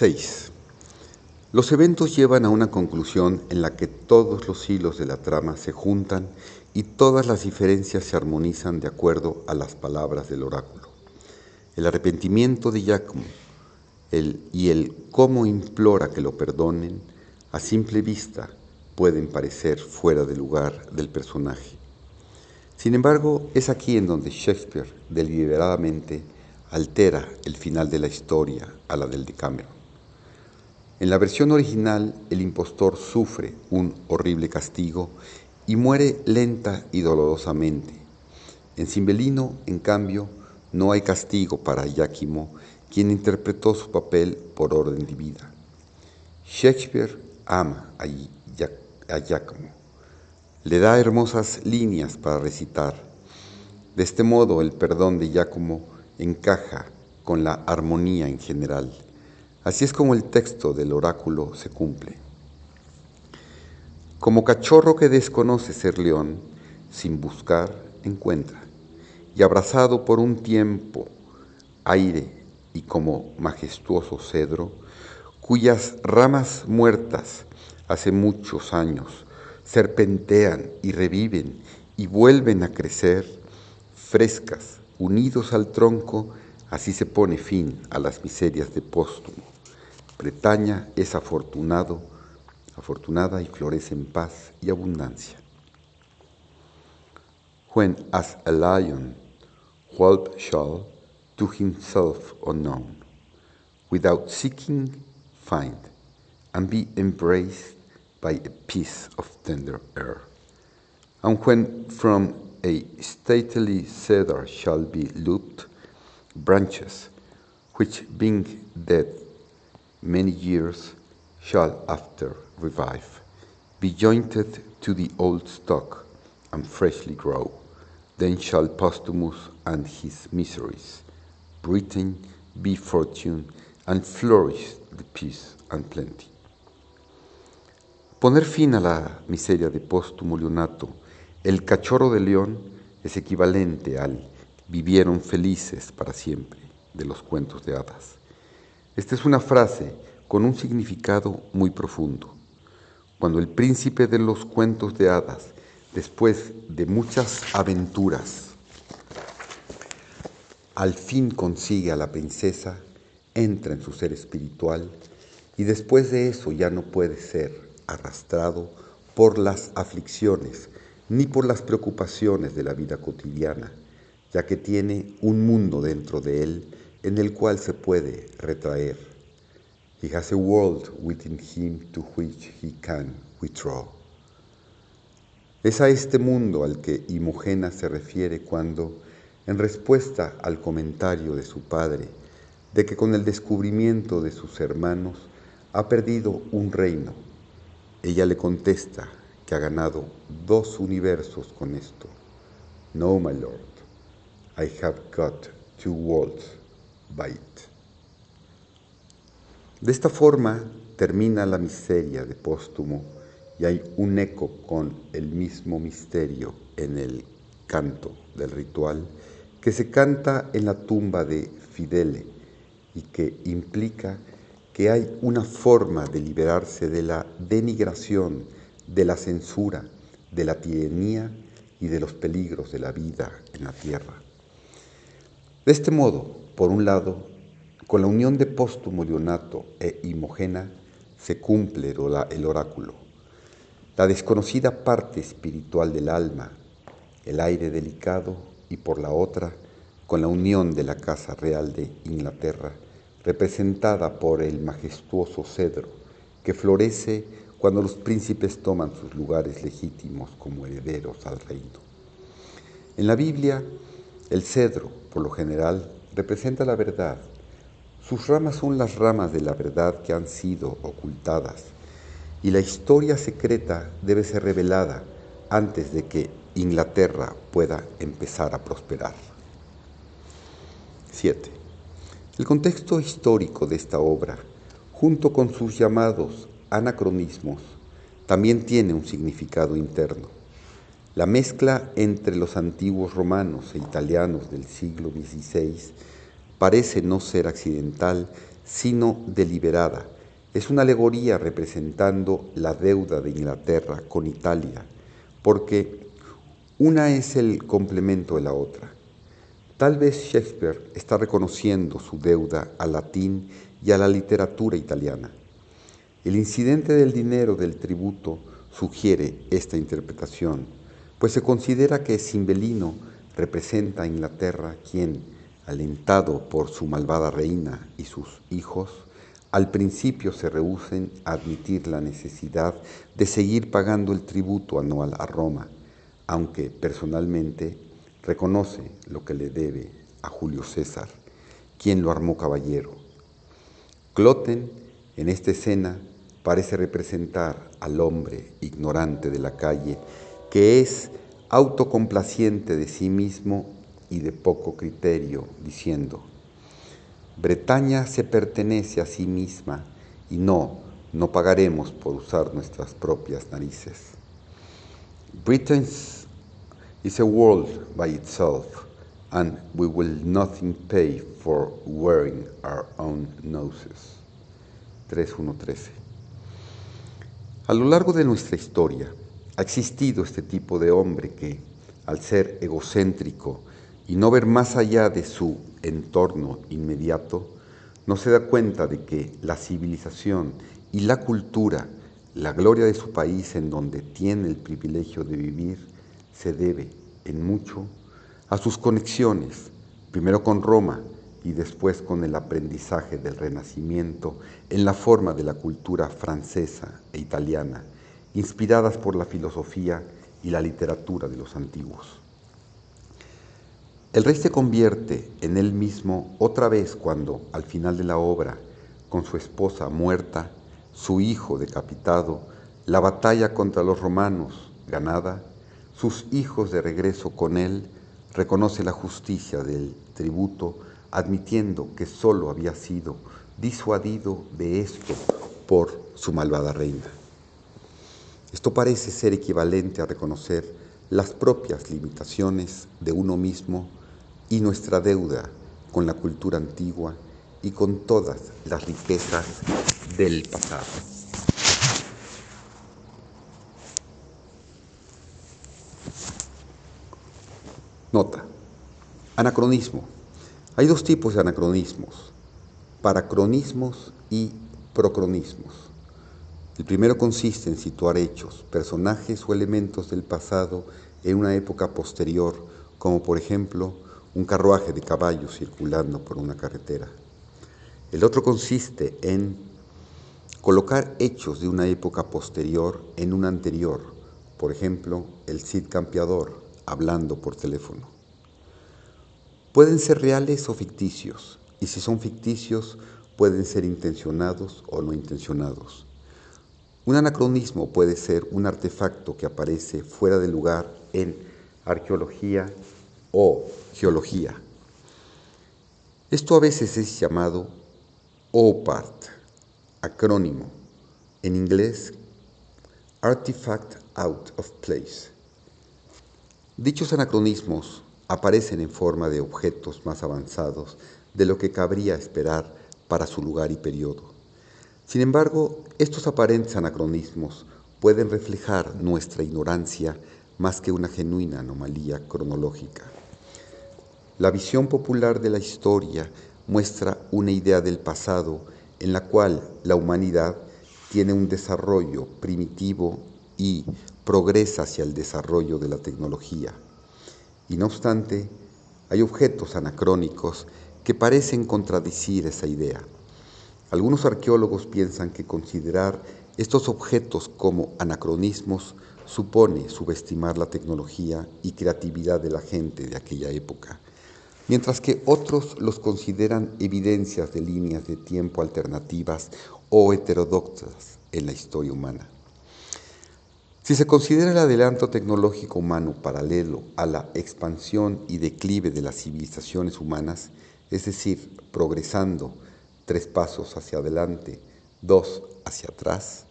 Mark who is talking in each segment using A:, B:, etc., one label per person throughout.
A: 6. Los eventos llevan a una conclusión en la que todos los hilos de la trama se juntan y todas las diferencias se armonizan de acuerdo a las palabras del oráculo. El arrepentimiento de Giacomo y el cómo implora que lo perdonen, a simple vista pueden parecer fuera de lugar del personaje. Sin embargo, es aquí en donde Shakespeare deliberadamente altera el final de la historia a la del Decameron. En la versión original, el impostor sufre un horrible castigo y muere lenta y dolorosamente. En Cimbelino, en cambio, no hay castigo para Iachimo, quien interpretó su papel por orden divina. Shakespeare ama a, Iachimo. Le da hermosas líneas para recitar. De este modo, el perdón de Giacomo encaja con la armonía en general. Así es como el texto del oráculo se cumple. Como cachorro que desconoce ser león, sin buscar, encuentra, y abrazado por un tiempo, aire y como majestuoso cedro, cuyas ramas muertas hace muchos años serpentean y reviven y vuelven a crecer, frescas, unidos al tronco, así se pone fin a las miserias de póstumo. Bretaña es afortunado, afortunada y florece en paz y abundancia. When as a lion whelp shall to himself unknown, without seeking find, and be embraced by a piece of tender air. And when from a stately cedar shall be looped branches, which being dead many years shall after revive, be jointed to the old stock and freshly grow. Then shall Posthumus and his miseries, Britain be fortune, and flourish the peace and plenty. Poner fin a la miseria de Póstumo Leonato, el cachorro de león, es equivalente al vivieron felices para siempre de los cuentos de hadas. Esta es una frase con un significado muy profundo. Cuando el príncipe de los cuentos de hadas, después de muchas aventuras, al fin consigue a la princesa, entra en su ser espiritual y después de eso ya no puede ser arrastrado por las aflicciones ni por las preocupaciones de la vida cotidiana, ya que tiene un mundo dentro de él en el cual se puede retraer. He has a world within him to which he can withdraw. Es a este mundo al que Imogena se refiere cuando, en respuesta al comentario de su padre, de que con el descubrimiento de sus hermanos ha perdido un reino, ella le contesta que ha ganado dos universos con esto. No, my lord, I have got two worlds De esta forma termina la miseria de Póstumo y hay un eco con el mismo misterio en el canto del ritual que se canta en la tumba de Fidele y que implica que hay una forma de liberarse de la denigración, de la censura, de la tiranía y de los peligros de la vida en la tierra. De este modo, por un lado, con la unión de Póstumo Leonato e Imogena se cumple el oráculo. La desconocida parte espiritual del alma, el aire delicado y por la otra, con la unión de la Casa Real de Inglaterra, representada por el majestuoso cedro que florece cuando los príncipes toman sus lugares legítimos como herederos al reino. En la Biblia, el cedro, por lo general, representa la verdad. Sus ramas son las ramas de la verdad que han sido ocultadas y la historia secreta debe ser revelada antes de que Inglaterra pueda empezar a prosperar. 7. El contexto histórico de esta obra, junto con sus llamados anacronismos, también tiene un significado interno. La mezcla entre los antiguos romanos e italianos del siglo XVI parece no ser accidental, sino deliberada. Es una alegoría representando la deuda de Inglaterra con Italia, porque una es el complemento de la otra. Tal vez Shakespeare está reconociendo su deuda al latín y a la literatura italiana. El incidente del dinero del tributo sugiere esta interpretación, pues se considera que Cimbelino representa a Inglaterra quien, alentado por su malvada reina y sus hijos, al principio se rehúsen a admitir la necesidad de seguir pagando el tributo anual a Roma, aunque personalmente reconoce lo que le debe a Julio César, quien lo armó caballero. Cloten, en esta escena, parece representar al hombre ignorante de la calle que es autocomplaciente de sí mismo y de poco criterio, diciendo, Bretaña se pertenece a sí misma y no, no pagaremos por usar nuestras propias narices. Britain is a world by itself and we will nothing pay for wearing our own noses. 3.1.13 a lo largo de nuestra historia ha existido este tipo de hombre que, al ser egocéntrico y no ver más allá de su entorno inmediato, no se da cuenta de que la civilización y la cultura, la gloria de su país en donde tiene el privilegio de vivir, se debe en mucho a sus conexiones, primero con Roma, y después con el aprendizaje del Renacimiento en la forma de la cultura francesa e italiana, inspiradas por la filosofía y la literatura de los antiguos. El rey se convierte en él mismo otra vez cuando, al final de la obra, con su esposa muerta, su hijo decapitado, la batalla contra los romanos ganada, sus hijos de regreso con él, reconoce la justicia del tributo admitiendo que sólo había sido disuadido de esto por su malvada reina. Esto parece ser equivalente a reconocer las propias limitaciones de uno mismo y nuestra deuda con la cultura antigua y con todas las riquezas del pasado. Nota. Anacronismo hay dos tipos de anacronismos, paracronismos y procronismos. El primero consiste en situar hechos, personajes o elementos del pasado en una época posterior, como por ejemplo un carruaje de caballos circulando por una carretera. El otro consiste en colocar hechos de una época posterior en una anterior, por ejemplo, el Cid Campeador hablando por teléfono. Pueden ser reales o ficticios, y si son ficticios, pueden ser intencionados o no intencionados. Un anacronismo puede ser un artefacto que aparece fuera de lugar en arqueología o geología. Esto a veces es llamado OPART, acrónimo, en inglés Artifact Out of Place. Dichos anacronismos aparecen en forma de objetos más avanzados de lo que cabría esperar para su lugar y periodo. Sin embargo, estos aparentes anacronismos pueden reflejar nuestra ignorancia más que una genuina anomalía cronológica. La visión popular de la historia muestra una idea del pasado en la cual la humanidad tiene un desarrollo primitivo y progresa hacia el desarrollo de la tecnología. Y no obstante, hay objetos anacrónicos que parecen contradecir esa idea. Algunos arqueólogos piensan que considerar estos objetos como anacronismos supone subestimar la tecnología y creatividad de la gente de aquella época, mientras que otros los consideran evidencias de líneas de tiempo alternativas o heterodoxas en la historia humana. Si se considera el adelanto tecnológico humano paralelo a la expansión y declive de las civilizaciones humanas, es decir, progresando tres pasos hacia adelante, dos hacia atrás,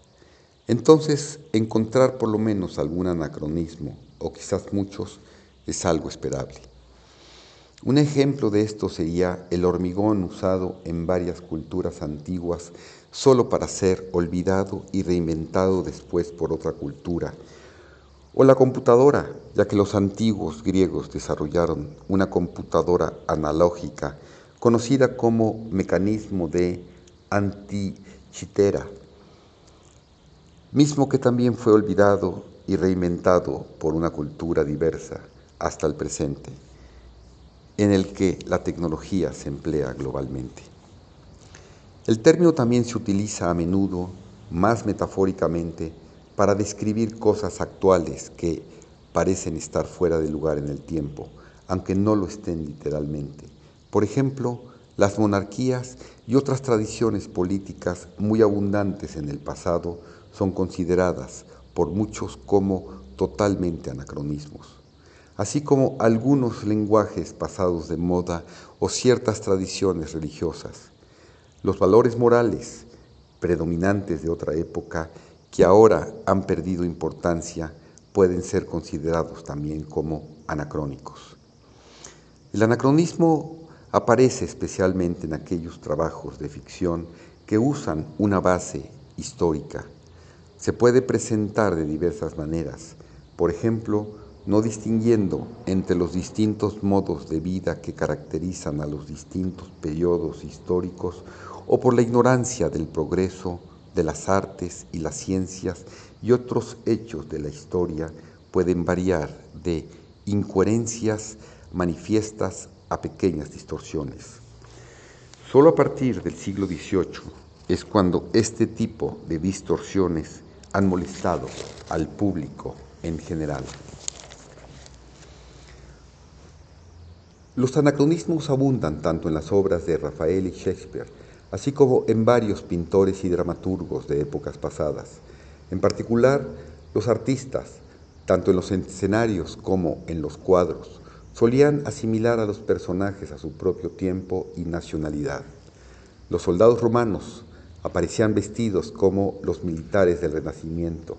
A: entonces encontrar por lo menos algún anacronismo, o quizás muchos, es algo esperable. Un ejemplo de esto sería el hormigón usado en varias culturas antiguas solo para ser olvidado y reinventado después por otra cultura. O la computadora, ya que los antiguos griegos desarrollaron una computadora analógica conocida como mecanismo de antichitera, mismo que también fue olvidado y reinventado por una cultura diversa hasta el presente, en el que la tecnología se emplea globalmente. El término también se utiliza a menudo, más metafóricamente, para describir cosas actuales que parecen estar fuera de lugar en el tiempo, aunque no lo estén literalmente. Por ejemplo, las monarquías y otras tradiciones políticas muy abundantes en el pasado son consideradas por muchos como totalmente anacronismos, así como algunos lenguajes pasados de moda o ciertas tradiciones religiosas. Los valores morales predominantes de otra época que ahora han perdido importancia pueden ser considerados también como anacrónicos. El anacronismo aparece especialmente en aquellos trabajos de ficción que usan una base histórica. Se puede presentar de diversas maneras, por ejemplo, no distinguiendo entre los distintos modos de vida que caracterizan a los distintos periodos históricos o por la ignorancia del progreso de las artes y las ciencias y otros hechos de la historia pueden variar de incoherencias manifiestas a pequeñas distorsiones. Solo a partir del siglo XVIII es cuando este tipo de distorsiones han molestado al público en general. Los anacronismos abundan tanto en las obras de Rafael y Shakespeare así como en varios pintores y dramaturgos de épocas pasadas. En particular, los artistas, tanto en los escenarios como en los cuadros, solían asimilar a los personajes a su propio tiempo y nacionalidad. Los soldados romanos aparecían vestidos como los militares del Renacimiento.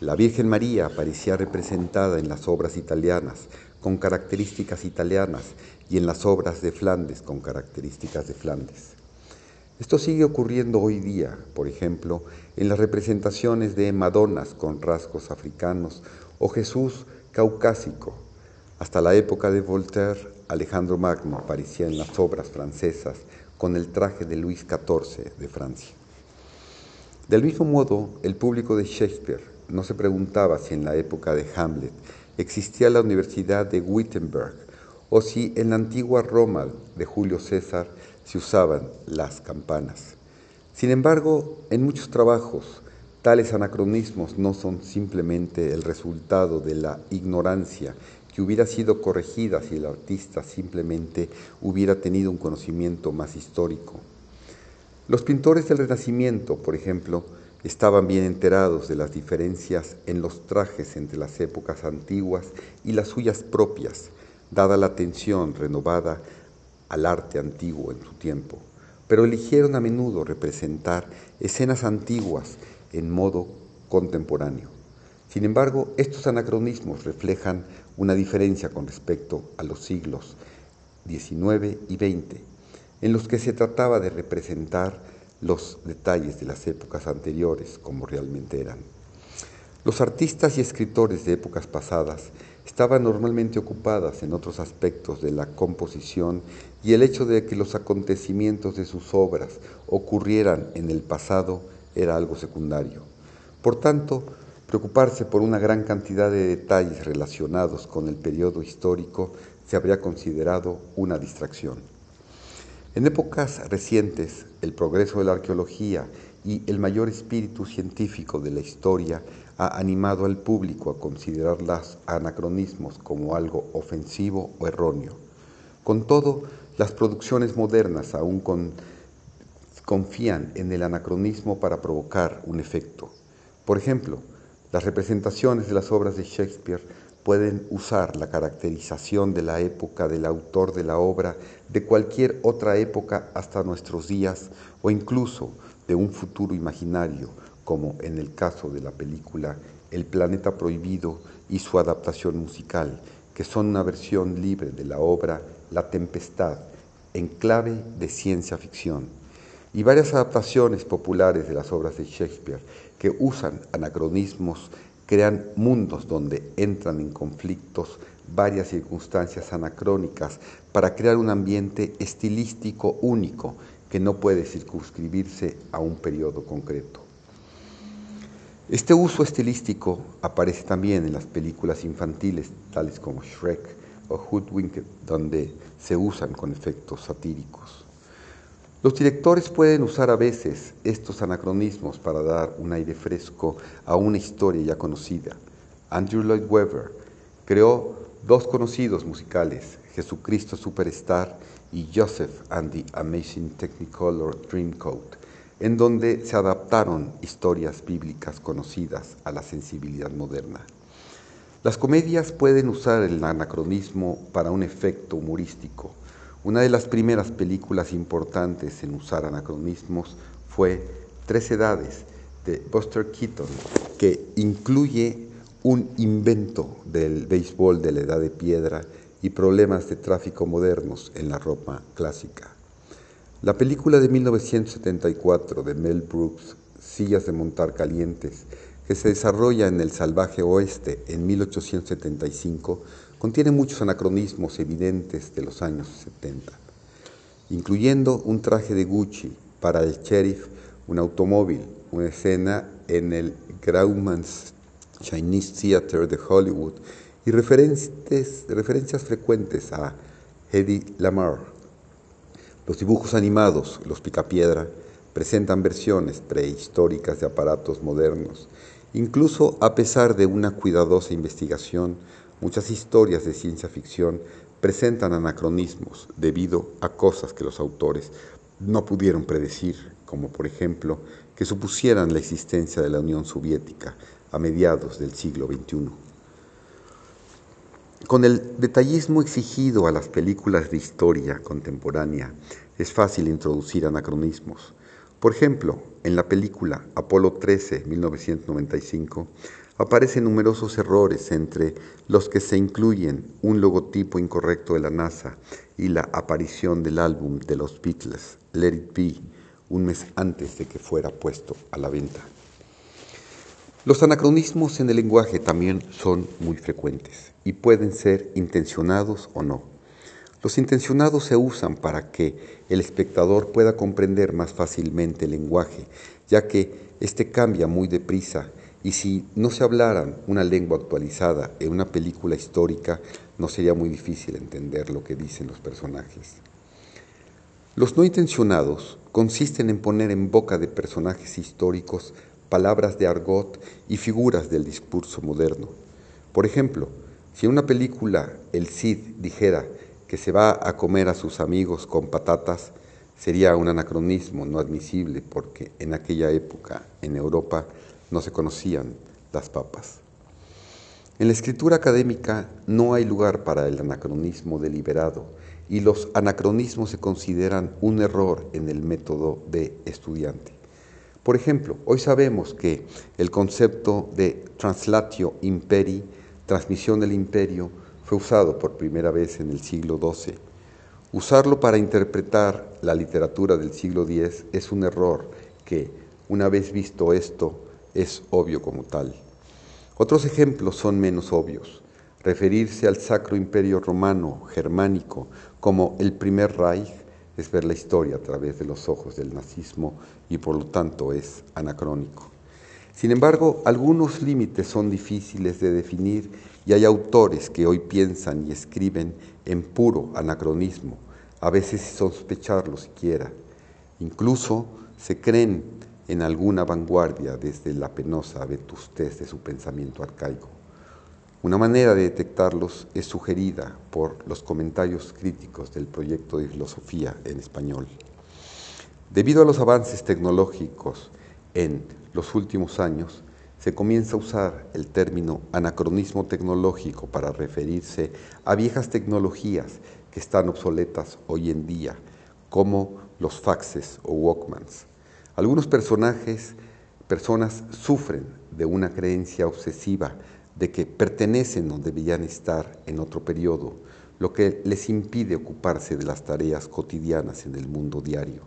A: La Virgen María aparecía representada en las obras italianas con características italianas y en las obras de Flandes con características de Flandes. Esto sigue ocurriendo hoy día, por ejemplo, en las representaciones de Madonas con rasgos africanos o Jesús caucásico. Hasta la época de Voltaire, Alejandro Magno aparecía en las obras francesas con el traje de Luis XIV de Francia. Del mismo modo, el público de Shakespeare no se preguntaba si en la época de Hamlet existía la Universidad de Wittenberg o si en la antigua Roma de Julio César se usaban las campanas. Sin embargo, en muchos trabajos, tales anacronismos no son simplemente el resultado de la ignorancia que hubiera sido corregida si el artista simplemente hubiera tenido un conocimiento más histórico. Los pintores del Renacimiento, por ejemplo, estaban bien enterados de las diferencias en los trajes entre las épocas antiguas y las suyas propias, dada la atención renovada al arte antiguo en su tiempo, pero eligieron a menudo representar escenas antiguas en modo contemporáneo. Sin embargo, estos anacronismos reflejan una diferencia con respecto a los siglos XIX y XX, en los que se trataba de representar los detalles de las épocas anteriores como realmente eran. Los artistas y escritores de épocas pasadas estaban normalmente ocupadas en otros aspectos de la composición y el hecho de que los acontecimientos de sus obras ocurrieran en el pasado era algo secundario. Por tanto, preocuparse por una gran cantidad de detalles relacionados con el periodo histórico se habría considerado una distracción. En épocas recientes, el progreso de la arqueología y el mayor espíritu científico de la historia ha animado al público a considerar los anacronismos como algo ofensivo o erróneo. Con todo, las producciones modernas aún confían en el anacronismo para provocar un efecto. Por ejemplo, las representaciones de las obras de Shakespeare pueden usar la caracterización de la época del autor de la obra de cualquier otra época hasta nuestros días o incluso de un futuro imaginario como en el caso de la película El planeta prohibido y su adaptación musical, que son una versión libre de la obra La Tempestad, en clave de ciencia ficción, y varias adaptaciones populares de las obras de Shakespeare que usan anacronismos, crean mundos donde entran en conflictos varias circunstancias anacrónicas para crear un ambiente estilístico único que no puede circunscribirse a un periodo concreto. Este uso estilístico aparece también en las películas infantiles tales como Shrek o Hoodwinked, donde se usan con efectos satíricos. Los directores pueden usar a veces estos anacronismos para dar un aire fresco a una historia ya conocida. Andrew Lloyd Webber creó dos conocidos musicales, Jesucristo Superstar y Joseph and the Amazing Technicolor Dreamcoat, en donde se adaptaron historias bíblicas conocidas a la sensibilidad moderna. Las comedias pueden usar el anacronismo para un efecto humorístico. Una de las primeras películas importantes en usar anacronismos fue Tres Edades de Buster Keaton, que incluye un invento del béisbol de la edad de piedra y problemas de tráfico modernos en la ropa clásica. La película de 1974 de Mel Brooks, Sillas de montar calientes, que se desarrolla en el salvaje oeste en 1875, contiene muchos anacronismos evidentes de los años 70, incluyendo un traje de Gucci para el sheriff, un automóvil, una escena en el Grauman's Chinese Theater de Hollywood y referencias frecuentes a Hedy Lamar. Los dibujos animados, los picapiedra, presentan versiones prehistóricas de aparatos modernos. Incluso a pesar de una cuidadosa investigación, muchas historias de ciencia ficción presentan anacronismos debido a cosas que los autores no pudieron predecir, como por ejemplo que supusieran la existencia de la Unión Soviética a mediados del siglo XXI. Con el detallismo exigido a las películas de historia contemporánea, es fácil introducir anacronismos. Por ejemplo, en la película Apolo 13, 1995, aparecen numerosos errores entre los que se incluyen un logotipo incorrecto de la NASA y la aparición del álbum de los Beatles, Let It Be, un mes antes de que fuera puesto a la venta. Los anacronismos en el lenguaje también son muy frecuentes y pueden ser intencionados o no. Los intencionados se usan para que el espectador pueda comprender más fácilmente el lenguaje, ya que éste cambia muy deprisa y si no se hablaran una lengua actualizada en una película histórica, no sería muy difícil entender lo que dicen los personajes. Los no intencionados consisten en poner en boca de personajes históricos palabras de argot y figuras del discurso moderno. Por ejemplo, si en una película el Cid dijera que se va a comer a sus amigos con patatas, sería un anacronismo no admisible porque en aquella época en Europa no se conocían las papas. En la escritura académica no hay lugar para el anacronismo deliberado y los anacronismos se consideran un error en el método de estudiante. Por ejemplo, hoy sabemos que el concepto de translatio imperi, transmisión del imperio, fue usado por primera vez en el siglo XII. Usarlo para interpretar la literatura del siglo X es un error que, una vez visto esto, es obvio como tal. Otros ejemplos son menos obvios. Referirse al Sacro Imperio Romano Germánico como el primer Reich es ver la historia a través de los ojos del nazismo y por lo tanto es anacrónico. Sin embargo, algunos límites son difíciles de definir y hay autores que hoy piensan y escriben en puro anacronismo, a veces sin sospecharlo siquiera. Incluso se creen en alguna vanguardia desde la penosa vetustez de su pensamiento arcaico. Una manera de detectarlos es sugerida por los comentarios críticos del proyecto de filosofía en español. Debido a los avances tecnológicos en los últimos años, se comienza a usar el término anacronismo tecnológico para referirse a viejas tecnologías que están obsoletas hoy en día, como los faxes o walkmans. Algunos personajes, personas sufren de una creencia obsesiva de que pertenecen o debían estar en otro periodo, lo que les impide ocuparse de las tareas cotidianas en el mundo diario.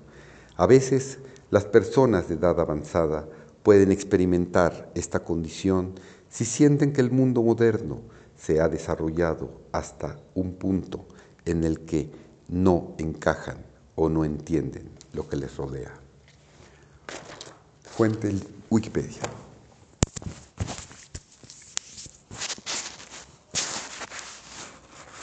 A: A veces, las personas de edad avanzada pueden experimentar esta condición si sienten que el mundo moderno se ha desarrollado hasta un punto en el que no encajan o no entienden lo que les rodea. Fuente Wikipedia.